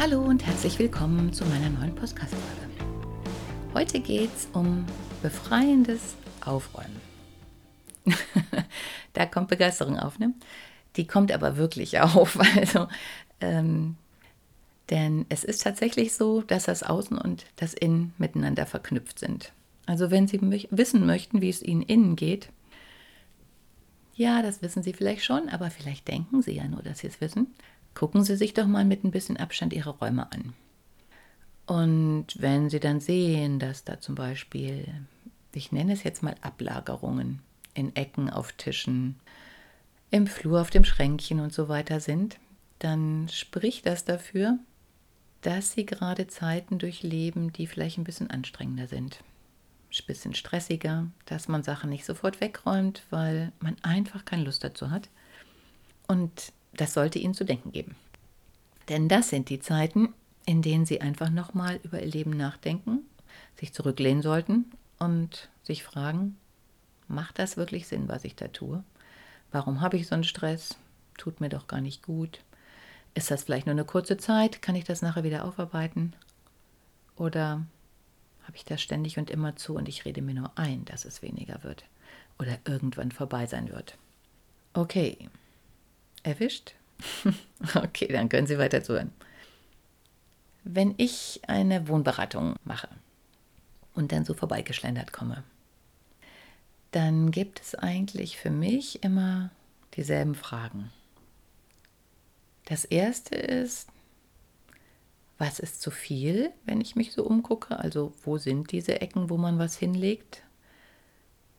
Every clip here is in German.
Hallo und herzlich willkommen zu meiner neuen Podcast-Folge. Heute geht es um befreiendes Aufräumen. da kommt Begeisterung auf, ne? Die kommt aber wirklich auf. Also, ähm, denn es ist tatsächlich so, dass das Außen und das Innen miteinander verknüpft sind. Also wenn Sie wissen möchten, wie es Ihnen innen geht, ja, das wissen Sie vielleicht schon, aber vielleicht denken Sie ja nur, dass Sie es wissen. Gucken Sie sich doch mal mit ein bisschen Abstand Ihre Räume an. Und wenn Sie dann sehen, dass da zum Beispiel, ich nenne es jetzt mal Ablagerungen in Ecken auf Tischen, im Flur auf dem Schränkchen und so weiter sind, dann spricht das dafür, dass sie gerade Zeiten durchleben, die vielleicht ein bisschen anstrengender sind. Ein bisschen stressiger, dass man Sachen nicht sofort wegräumt, weil man einfach keine Lust dazu hat. Und das sollte ihnen zu denken geben. Denn das sind die Zeiten, in denen sie einfach nochmal über ihr Leben nachdenken, sich zurücklehnen sollten und sich fragen, macht das wirklich Sinn, was ich da tue? Warum habe ich so einen Stress? Tut mir doch gar nicht gut. Ist das vielleicht nur eine kurze Zeit? Kann ich das nachher wieder aufarbeiten? Oder habe ich das ständig und immer zu und ich rede mir nur ein, dass es weniger wird oder irgendwann vorbei sein wird? Okay. Erwischt? okay, dann können Sie weiter zuhören. Wenn ich eine Wohnberatung mache und dann so vorbeigeschlendert komme, dann gibt es eigentlich für mich immer dieselben Fragen. Das erste ist, was ist zu viel, wenn ich mich so umgucke? Also wo sind diese Ecken, wo man was hinlegt?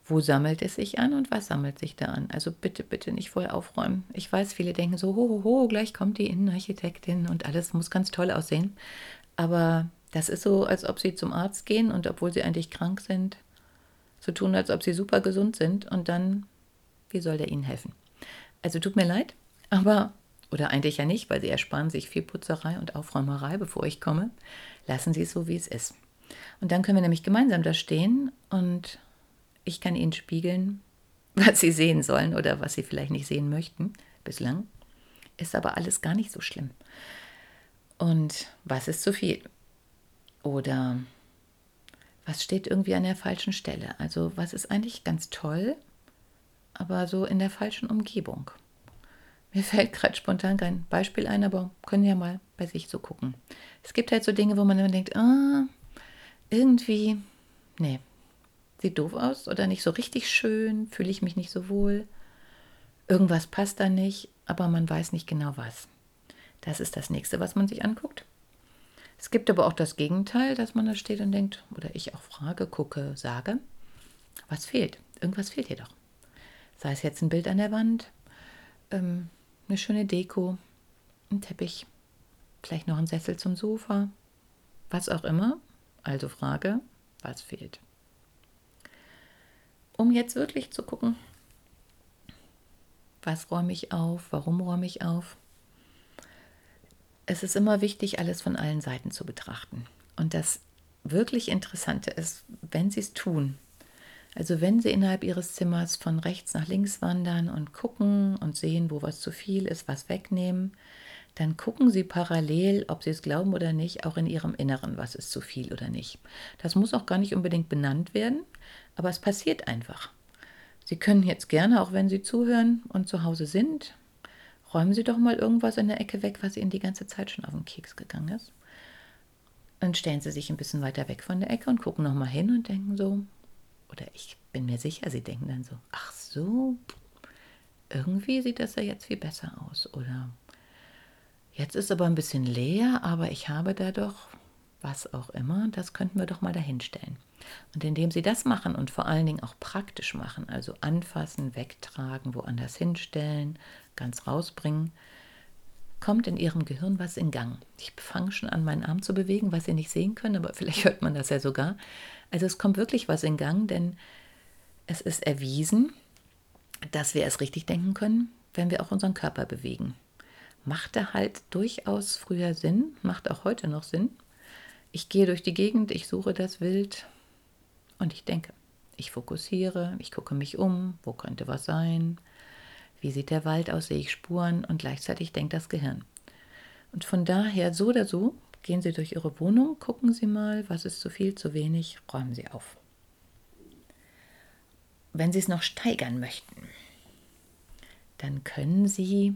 Wo sammelt es sich an und was sammelt sich da an? Also bitte, bitte nicht voll aufräumen. Ich weiß, viele denken so, ho, ho, ho, gleich kommt die Innenarchitektin und alles muss ganz toll aussehen. Aber das ist so, als ob sie zum Arzt gehen und obwohl sie eigentlich krank sind, so tun, als ob sie super gesund sind und dann, wie soll der ihnen helfen? Also tut mir leid, aber oder eigentlich ja nicht, weil sie ersparen sich viel Putzerei und Aufräumerei, bevor ich komme. Lassen Sie es so, wie es ist. Und dann können wir nämlich gemeinsam da stehen und ich kann Ihnen spiegeln, was Sie sehen sollen oder was Sie vielleicht nicht sehen möchten. Bislang ist aber alles gar nicht so schlimm. Und was ist zu viel? Oder was steht irgendwie an der falschen Stelle? Also was ist eigentlich ganz toll, aber so in der falschen Umgebung? Mir fällt gerade spontan kein Beispiel ein, aber können ja mal bei sich so gucken. Es gibt halt so Dinge, wo man immer denkt, ah, irgendwie, nee, sieht doof aus oder nicht so richtig schön, fühle ich mich nicht so wohl. Irgendwas passt da nicht, aber man weiß nicht genau was. Das ist das nächste, was man sich anguckt. Es gibt aber auch das Gegenteil, dass man da steht und denkt, oder ich auch frage, gucke, sage, was fehlt? Irgendwas fehlt hier doch. Sei es jetzt ein Bild an der Wand, ähm, eine schöne Deko, ein Teppich, vielleicht noch ein Sessel zum Sofa, was auch immer. Also Frage, was fehlt? Um jetzt wirklich zu gucken, was räume ich auf, warum räume ich auf. Es ist immer wichtig, alles von allen Seiten zu betrachten. Und das wirklich Interessante ist, wenn Sie es tun, also wenn Sie innerhalb Ihres Zimmers von rechts nach links wandern und gucken und sehen, wo was zu viel ist, was wegnehmen, dann gucken Sie parallel, ob Sie es glauben oder nicht, auch in Ihrem Inneren, was ist zu viel oder nicht. Das muss auch gar nicht unbedingt benannt werden, aber es passiert einfach. Sie können jetzt gerne, auch wenn Sie zuhören und zu Hause sind, räumen Sie doch mal irgendwas in der Ecke weg, was Ihnen die ganze Zeit schon auf den Keks gegangen ist. Dann stellen Sie sich ein bisschen weiter weg von der Ecke und gucken nochmal hin und denken so, oder ich bin mir sicher, sie denken dann so, ach so, irgendwie sieht das ja jetzt viel besser aus. Oder jetzt ist aber ein bisschen leer, aber ich habe da doch was auch immer, das könnten wir doch mal dahinstellen. Und indem sie das machen und vor allen Dingen auch praktisch machen, also anfassen, wegtragen, woanders hinstellen, ganz rausbringen, kommt in ihrem Gehirn was in Gang. Ich fange schon an, meinen Arm zu bewegen, was Sie nicht sehen können, aber vielleicht hört man das ja sogar. Also es kommt wirklich was in Gang, denn es ist erwiesen, dass wir es richtig denken können, wenn wir auch unseren Körper bewegen. Machte halt durchaus früher Sinn, macht auch heute noch Sinn. Ich gehe durch die Gegend, ich suche das Wild und ich denke. Ich fokussiere, ich gucke mich um, wo könnte was sein, wie sieht der Wald aus, sehe ich Spuren und gleichzeitig denkt das Gehirn. Und von daher, so oder so, gehen Sie durch Ihre Wohnung, gucken Sie mal, was ist zu viel, zu wenig, räumen Sie auf. Wenn Sie es noch steigern möchten, dann können Sie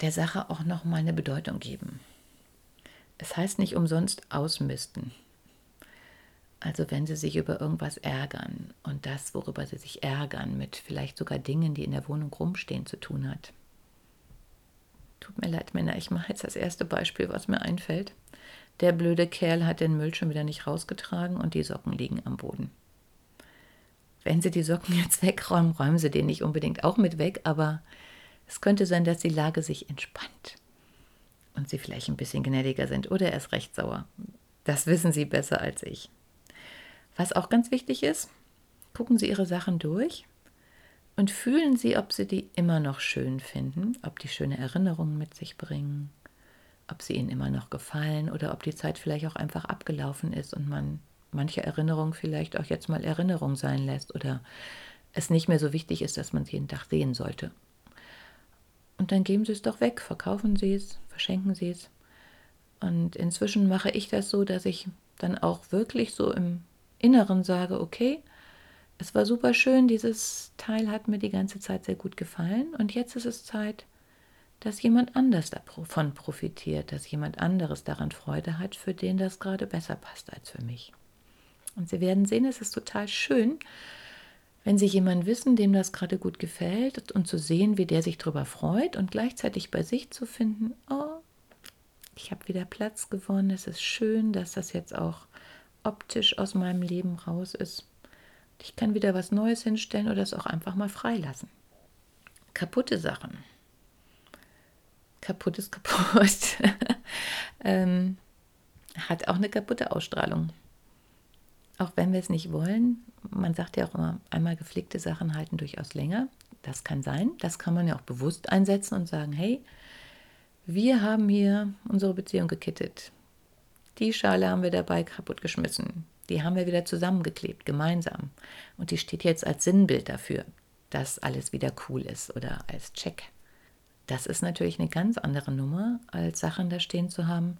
der Sache auch noch mal eine Bedeutung geben. Es heißt nicht umsonst ausmisten. Also wenn Sie sich über irgendwas ärgern und das, worüber Sie sich ärgern, mit vielleicht sogar Dingen, die in der Wohnung rumstehen, zu tun hat. Tut mir leid, Männer, ich mache jetzt das erste Beispiel, was mir einfällt. Der blöde Kerl hat den Müll schon wieder nicht rausgetragen und die Socken liegen am Boden. Wenn Sie die Socken jetzt wegräumen, räumen Sie den nicht unbedingt auch mit weg, aber es könnte sein, dass die Lage sich entspannt und Sie vielleicht ein bisschen gnädiger sind oder erst recht sauer. Das wissen Sie besser als ich. Was auch ganz wichtig ist, gucken Sie Ihre Sachen durch und fühlen Sie, ob Sie die immer noch schön finden, ob die schöne Erinnerungen mit sich bringen, ob sie Ihnen immer noch gefallen oder ob die Zeit vielleicht auch einfach abgelaufen ist und man manche Erinnerung vielleicht auch jetzt mal Erinnerung sein lässt oder es nicht mehr so wichtig ist, dass man es jeden Tag sehen sollte. Und dann geben Sie es doch weg, verkaufen Sie es, verschenken Sie es. Und inzwischen mache ich das so, dass ich dann auch wirklich so im Inneren sage, okay, es war super schön, dieses Teil hat mir die ganze Zeit sehr gut gefallen und jetzt ist es Zeit, dass jemand anders davon profitiert, dass jemand anderes daran Freude hat, für den das gerade besser passt als für mich. Und Sie werden sehen, es ist total schön, wenn Sie jemanden wissen, dem das gerade gut gefällt und zu sehen, wie der sich darüber freut und gleichzeitig bei sich zu finden, oh, ich habe wieder Platz gewonnen, es ist schön, dass das jetzt auch optisch aus meinem Leben raus ist. Ich kann wieder was Neues hinstellen oder es auch einfach mal freilassen. Kaputte Sachen. Kaputt ist kaputt. ähm, hat auch eine kaputte Ausstrahlung. Auch wenn wir es nicht wollen, man sagt ja auch immer, einmal gepflegte Sachen halten durchaus länger. Das kann sein. Das kann man ja auch bewusst einsetzen und sagen, hey, wir haben hier unsere Beziehung gekittet. Die Schale haben wir dabei kaputtgeschmissen. Die haben wir wieder zusammengeklebt, gemeinsam. Und die steht jetzt als Sinnbild dafür, dass alles wieder cool ist oder als Check. Das ist natürlich eine ganz andere Nummer, als Sachen da stehen zu haben,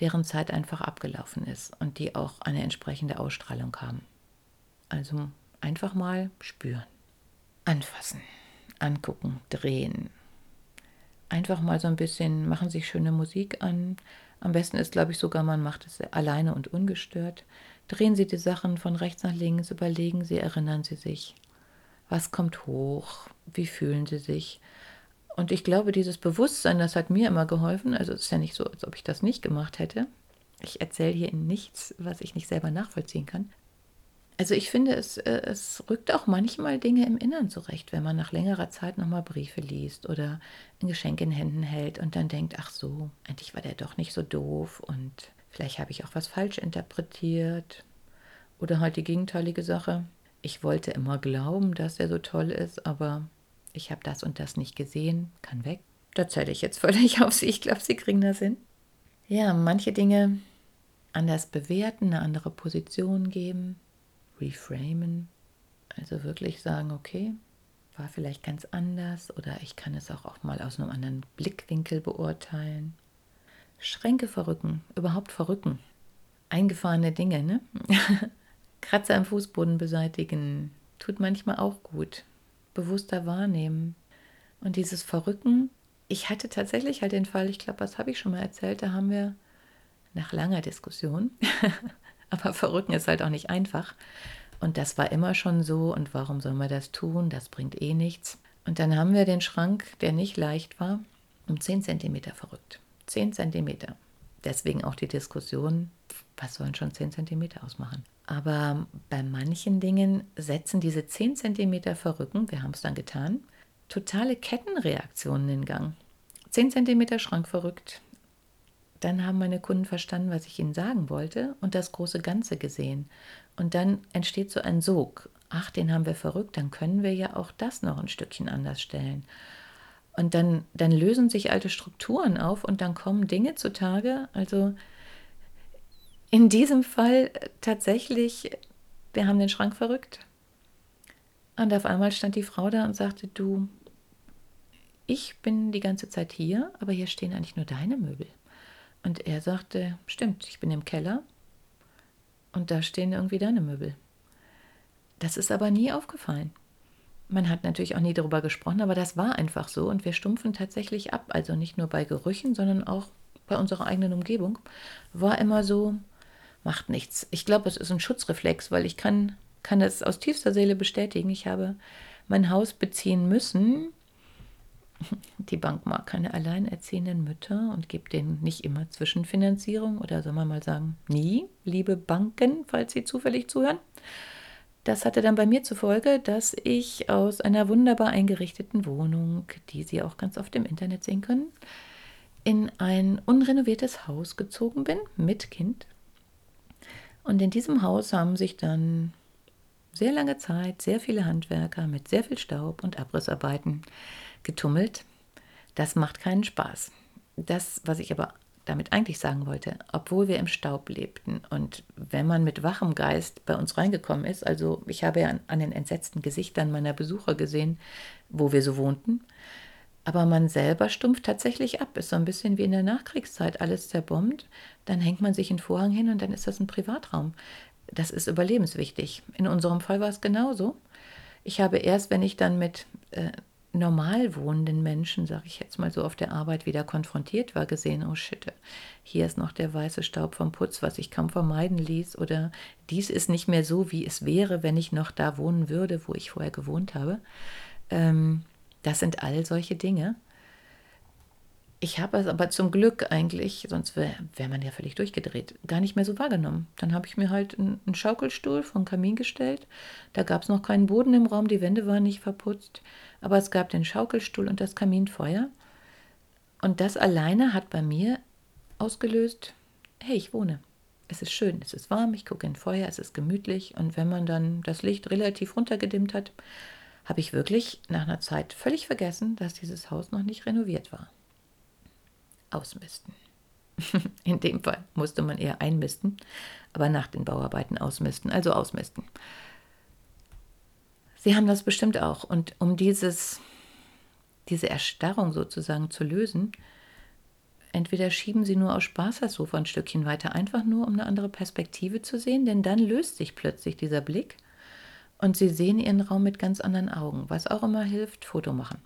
deren Zeit einfach abgelaufen ist und die auch eine entsprechende Ausstrahlung haben. Also einfach mal spüren, anfassen, angucken, drehen. Einfach mal so ein bisschen, machen sich schöne Musik an, am besten ist, glaube ich, sogar, man macht es alleine und ungestört. Drehen Sie die Sachen von rechts nach links, überlegen Sie, erinnern Sie sich. Was kommt hoch? Wie fühlen Sie sich? Und ich glaube, dieses Bewusstsein, das hat mir immer geholfen. Also es ist ja nicht so, als ob ich das nicht gemacht hätte. Ich erzähle hier in nichts, was ich nicht selber nachvollziehen kann. Also ich finde, es, äh, es rückt auch manchmal Dinge im Innern zurecht, wenn man nach längerer Zeit nochmal Briefe liest oder ein Geschenk in Händen hält und dann denkt, ach so, eigentlich war der doch nicht so doof und vielleicht habe ich auch was falsch interpretiert. Oder halt die gegenteilige Sache. Ich wollte immer glauben, dass er so toll ist, aber ich habe das und das nicht gesehen, kann weg. Da zähle ich jetzt völlig auf Sie. Ich glaube, Sie kriegen das hin. Ja, manche Dinge anders bewerten, eine andere Position geben reframen. Also wirklich sagen, okay, war vielleicht ganz anders oder ich kann es auch, auch mal aus einem anderen Blickwinkel beurteilen. Schränke verrücken, überhaupt verrücken. Eingefahrene Dinge, ne? Kratzer im Fußboden beseitigen, tut manchmal auch gut. Bewusster wahrnehmen. Und dieses Verrücken, ich hatte tatsächlich halt den Fall, ich glaube, das habe ich schon mal erzählt, da haben wir nach langer Diskussion aber verrücken ist halt auch nicht einfach. Und das war immer schon so. Und warum soll man das tun? Das bringt eh nichts. Und dann haben wir den Schrank, der nicht leicht war, um 10 cm verrückt. 10 cm. Deswegen auch die Diskussion, was sollen schon 10 cm ausmachen. Aber bei manchen Dingen setzen diese 10 cm Verrücken, wir haben es dann getan, totale Kettenreaktionen in Gang. 10 cm Schrank verrückt. Dann haben meine Kunden verstanden, was ich ihnen sagen wollte und das große Ganze gesehen. Und dann entsteht so ein Sog. Ach, den haben wir verrückt, dann können wir ja auch das noch ein Stückchen anders stellen. Und dann, dann lösen sich alte Strukturen auf und dann kommen Dinge zutage. Also in diesem Fall tatsächlich, wir haben den Schrank verrückt. Und auf einmal stand die Frau da und sagte, du, ich bin die ganze Zeit hier, aber hier stehen eigentlich nur deine Möbel. Und er sagte, stimmt, ich bin im Keller und da stehen irgendwie deine Möbel. Das ist aber nie aufgefallen. Man hat natürlich auch nie darüber gesprochen, aber das war einfach so und wir stumpfen tatsächlich ab. Also nicht nur bei Gerüchen, sondern auch bei unserer eigenen Umgebung. War immer so, macht nichts. Ich glaube, es ist ein Schutzreflex, weil ich kann, kann das aus tiefster Seele bestätigen. Ich habe mein Haus beziehen müssen. Die Bank mag keine alleinerziehenden Mütter und gibt denen nicht immer Zwischenfinanzierung oder soll man mal sagen, nie, liebe Banken, falls Sie zufällig zuhören. Das hatte dann bei mir zur Folge, dass ich aus einer wunderbar eingerichteten Wohnung, die Sie auch ganz oft im Internet sehen können, in ein unrenoviertes Haus gezogen bin mit Kind. Und in diesem Haus haben sich dann sehr lange Zeit sehr viele Handwerker mit sehr viel Staub und Abrissarbeiten getummelt. Das macht keinen Spaß. Das, was ich aber damit eigentlich sagen wollte, obwohl wir im Staub lebten und wenn man mit wachem Geist bei uns reingekommen ist, also ich habe ja an, an den entsetzten Gesichtern meiner Besucher gesehen, wo wir so wohnten, aber man selber stumpft tatsächlich ab, ist so ein bisschen wie in der Nachkriegszeit, alles zerbombt, dann hängt man sich einen Vorhang hin und dann ist das ein Privatraum. Das ist überlebenswichtig. In unserem Fall war es genauso. Ich habe erst, wenn ich dann mit äh, normal wohnenden Menschen, sage ich jetzt mal so, auf der Arbeit wieder konfrontiert war, gesehen, oh shit, hier ist noch der weiße Staub vom Putz, was ich kaum vermeiden ließ, oder dies ist nicht mehr so, wie es wäre, wenn ich noch da wohnen würde, wo ich vorher gewohnt habe. Ähm, das sind all solche Dinge. Ich habe es aber zum Glück eigentlich, sonst wäre wär man ja völlig durchgedreht, gar nicht mehr so wahrgenommen. Dann habe ich mir halt einen, Schaukelstuhl vom Kamin gestellt. Da gab es noch keinen Boden im Raum, die Wände waren nicht verputzt, aber es gab den Schaukelstuhl und das Kaminfeuer. Und das alleine hat bei mir ausgelöst, hey, ich wohne. Es ist schön, es ist warm, ich gucke in Feuer, es ist gemütlich. Und wenn man dann das Licht relativ runtergedimmt hat, habe ich wirklich nach einer Zeit völlig vergessen, dass dieses Haus noch nicht renoviert war ausmisten. In dem Fall musste man eher einmisten, aber nach den Bauarbeiten ausmisten, also ausmisten. Sie haben das bestimmt auch. Und um dieses, diese Erstarrung sozusagen zu lösen, entweder schieben Sie nur aus Spaß das Sofa ein Stückchen weiter, einfach nur um eine andere Perspektive zu sehen, denn dann löst sich plötzlich dieser Blick und Sie sehen Ihren Raum mit ganz anderen Augen. Was auch immer hilft, Foto machen.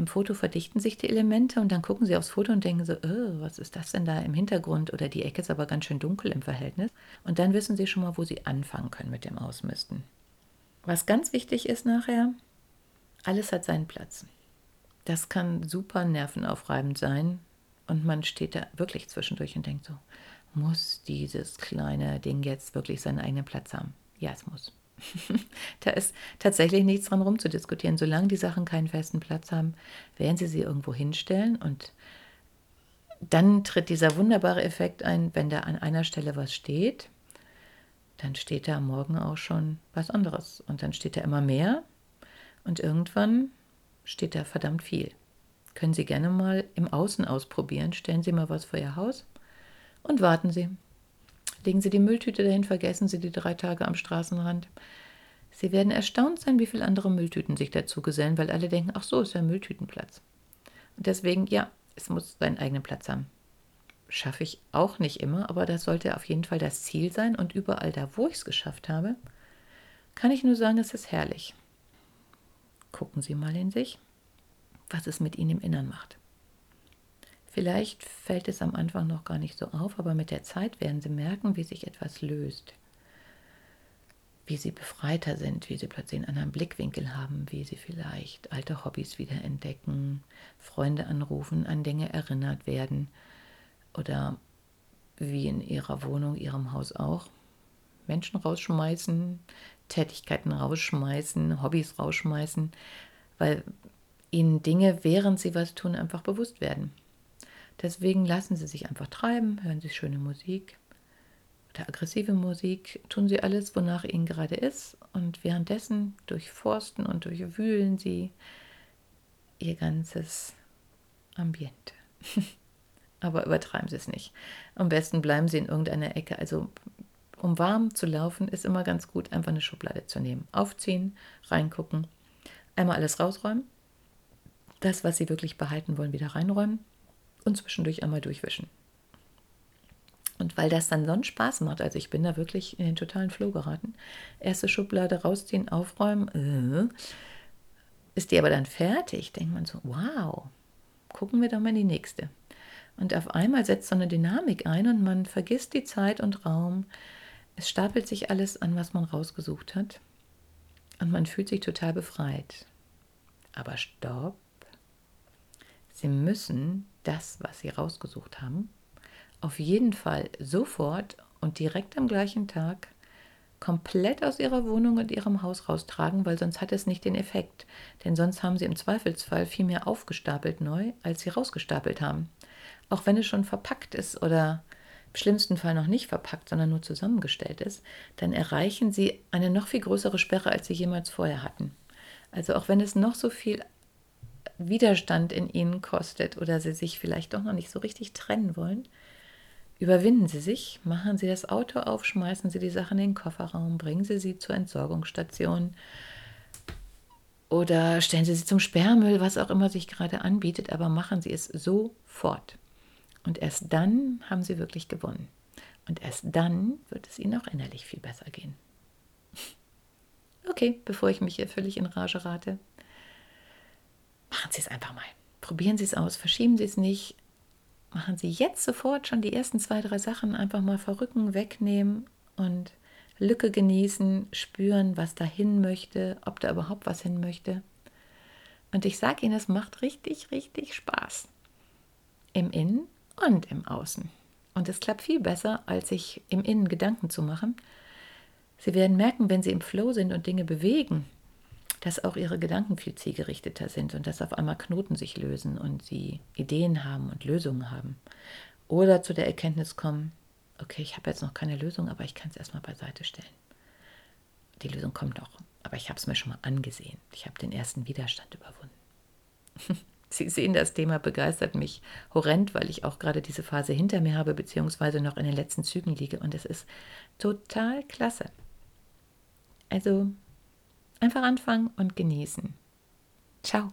Im Foto verdichten sich die Elemente und dann gucken sie aufs Foto und denken so, oh, was ist das denn da im Hintergrund? Oder die Ecke ist aber ganz schön dunkel im Verhältnis. Und dann wissen sie schon mal, wo sie anfangen können mit dem Ausmisten. Was ganz wichtig ist nachher, alles hat seinen Platz. Das kann super nervenaufreibend sein und man steht da wirklich zwischendurch und denkt so, muss dieses kleine Ding jetzt wirklich seinen eigenen Platz haben? Ja, es muss. da ist tatsächlich nichts dran rumzudiskutieren. Solange die Sachen keinen festen Platz haben, werden sie sie irgendwo hinstellen und dann tritt dieser wunderbare Effekt ein, wenn da an einer Stelle was steht, dann steht da am Morgen auch schon was anderes. Und dann steht da immer mehr und irgendwann steht da verdammt viel. Können Sie gerne mal im Außen ausprobieren. Stellen Sie mal was vor Ihr Haus und warten Sie. Legen Sie die Mülltüte dahin, vergessen Sie die drei Tage am Straßenrand. Sie werden erstaunt sein, wie viele andere Mülltüten sich dazu gesellen, weil alle denken, ach so, ist ja Mülltütenplatz. Und deswegen, ja, es muss seinen eigenen Platz haben. Schaffe ich auch nicht immer, aber das sollte auf jeden Fall das Ziel sein. Und überall da, wo ich es geschafft habe, kann ich nur sagen, es ist herrlich. Gucken Sie mal in sich, was es mit Ihnen im Innern macht. Vielleicht fällt es am Anfang noch gar nicht so auf, aber mit der Zeit werden Sie merken, wie sich etwas löst. Wie Sie befreiter sind, wie Sie plötzlich einen anderen Blickwinkel haben, wie Sie vielleicht alte Hobbys wieder entdecken, Freunde anrufen, an Dinge erinnert werden oder wie in ihrer Wohnung, ihrem Haus auch. Menschen rausschmeißen, Tätigkeiten rausschmeißen, Hobbys rausschmeißen, weil ihnen Dinge, während sie was tun, einfach bewusst werden. Deswegen lassen sie sich einfach treiben, hören sie schöne Musik oder aggressive Musik, tun sie alles, wonach ihnen gerade ist und währenddessen durchforsten und durchwühlen sie ihr ganzes Ambiente. Aber übertreiben Sie es nicht. Am besten bleiben Sie in irgendeiner Ecke. Also um warm zu laufen, ist immer ganz gut, einfach eine Schublade zu nehmen. Aufziehen, reingucken, einmal alles rausräumen. Das, was Sie wirklich behalten wollen, wieder reinräumen und zwischendurch einmal durchwischen. Und weil das dann sonst Spaß macht, also ich bin da wirklich in den totalen Flow geraten, erste Schublade rausziehen, aufräumen, äh, ist die aber dann fertig, denkt man so, wow, gucken wir doch mal in die nächste. Und auf einmal setzt so eine Dynamik ein und man vergisst die Zeit und Raum. Es stapelt sich alles an, was man rausgesucht hat. Und man fühlt sich total befreit. Aber stopp. Sie müssen das, was Sie rausgesucht haben, auf jeden Fall sofort und direkt am gleichen Tag komplett aus ihrer Wohnung und ihrem Haus raustragen, weil sonst hat es nicht den Effekt. Denn sonst haben sie im Zweifelsfall viel mehr aufgestapelt neu, als sie rausgestapelt haben auch wenn es schon verpackt ist oder im schlimmsten Fall noch nicht verpackt, sondern nur zusammengestellt ist, dann erreichen sie eine noch viel größere Sperre, als sie jemals vorher hatten. Also auch wenn es noch so viel Widerstand in ihnen kostet oder sie sich vielleicht doch noch nicht so richtig trennen wollen, überwinden sie sich, machen sie das Auto auf, schmeißen sie die Sachen in den Kofferraum, bringen sie sie zur Entsorgungsstation oder stellen sie sie zum Sperrmüll, was auch immer sich gerade anbietet, aber machen sie es sofort. Und erst dann haben sie wirklich gewonnen. Und erst dann wird es ihnen auch innerlich viel besser gehen. Okay, bevor ich mich hier völlig in Rage rate, machen Sie es einfach mal. Probieren Sie es aus, verschieben Sie es nicht. Machen Sie jetzt sofort schon die ersten zwei, drei Sachen einfach mal verrücken, wegnehmen und Lücke genießen, spüren, was da hin möchte, ob da überhaupt was hin möchte. Und ich sage Ihnen, es macht richtig, richtig Spaß. Im Innen und im Außen. Und es klappt viel besser, als sich im Innen Gedanken zu machen. Sie werden merken, wenn Sie im Flow sind und Dinge bewegen, dass auch Ihre Gedanken viel zielgerichteter sind und dass auf einmal Knoten sich lösen und Sie Ideen haben und Lösungen haben. Oder zu der Erkenntnis kommen, okay, ich habe jetzt noch keine Lösung, aber ich kann es erstmal beiseite stellen. Die Lösung kommt noch, aber ich habe es mir schon mal angesehen. Ich habe den ersten Widerstand überwunden. Sie sehen, das Thema begeistert mich horrend, weil ich auch gerade diese Phase hinter mir habe, beziehungsweise noch in den letzten Zügen liege. Und es ist total klasse. Also einfach anfangen und genießen. Ciao.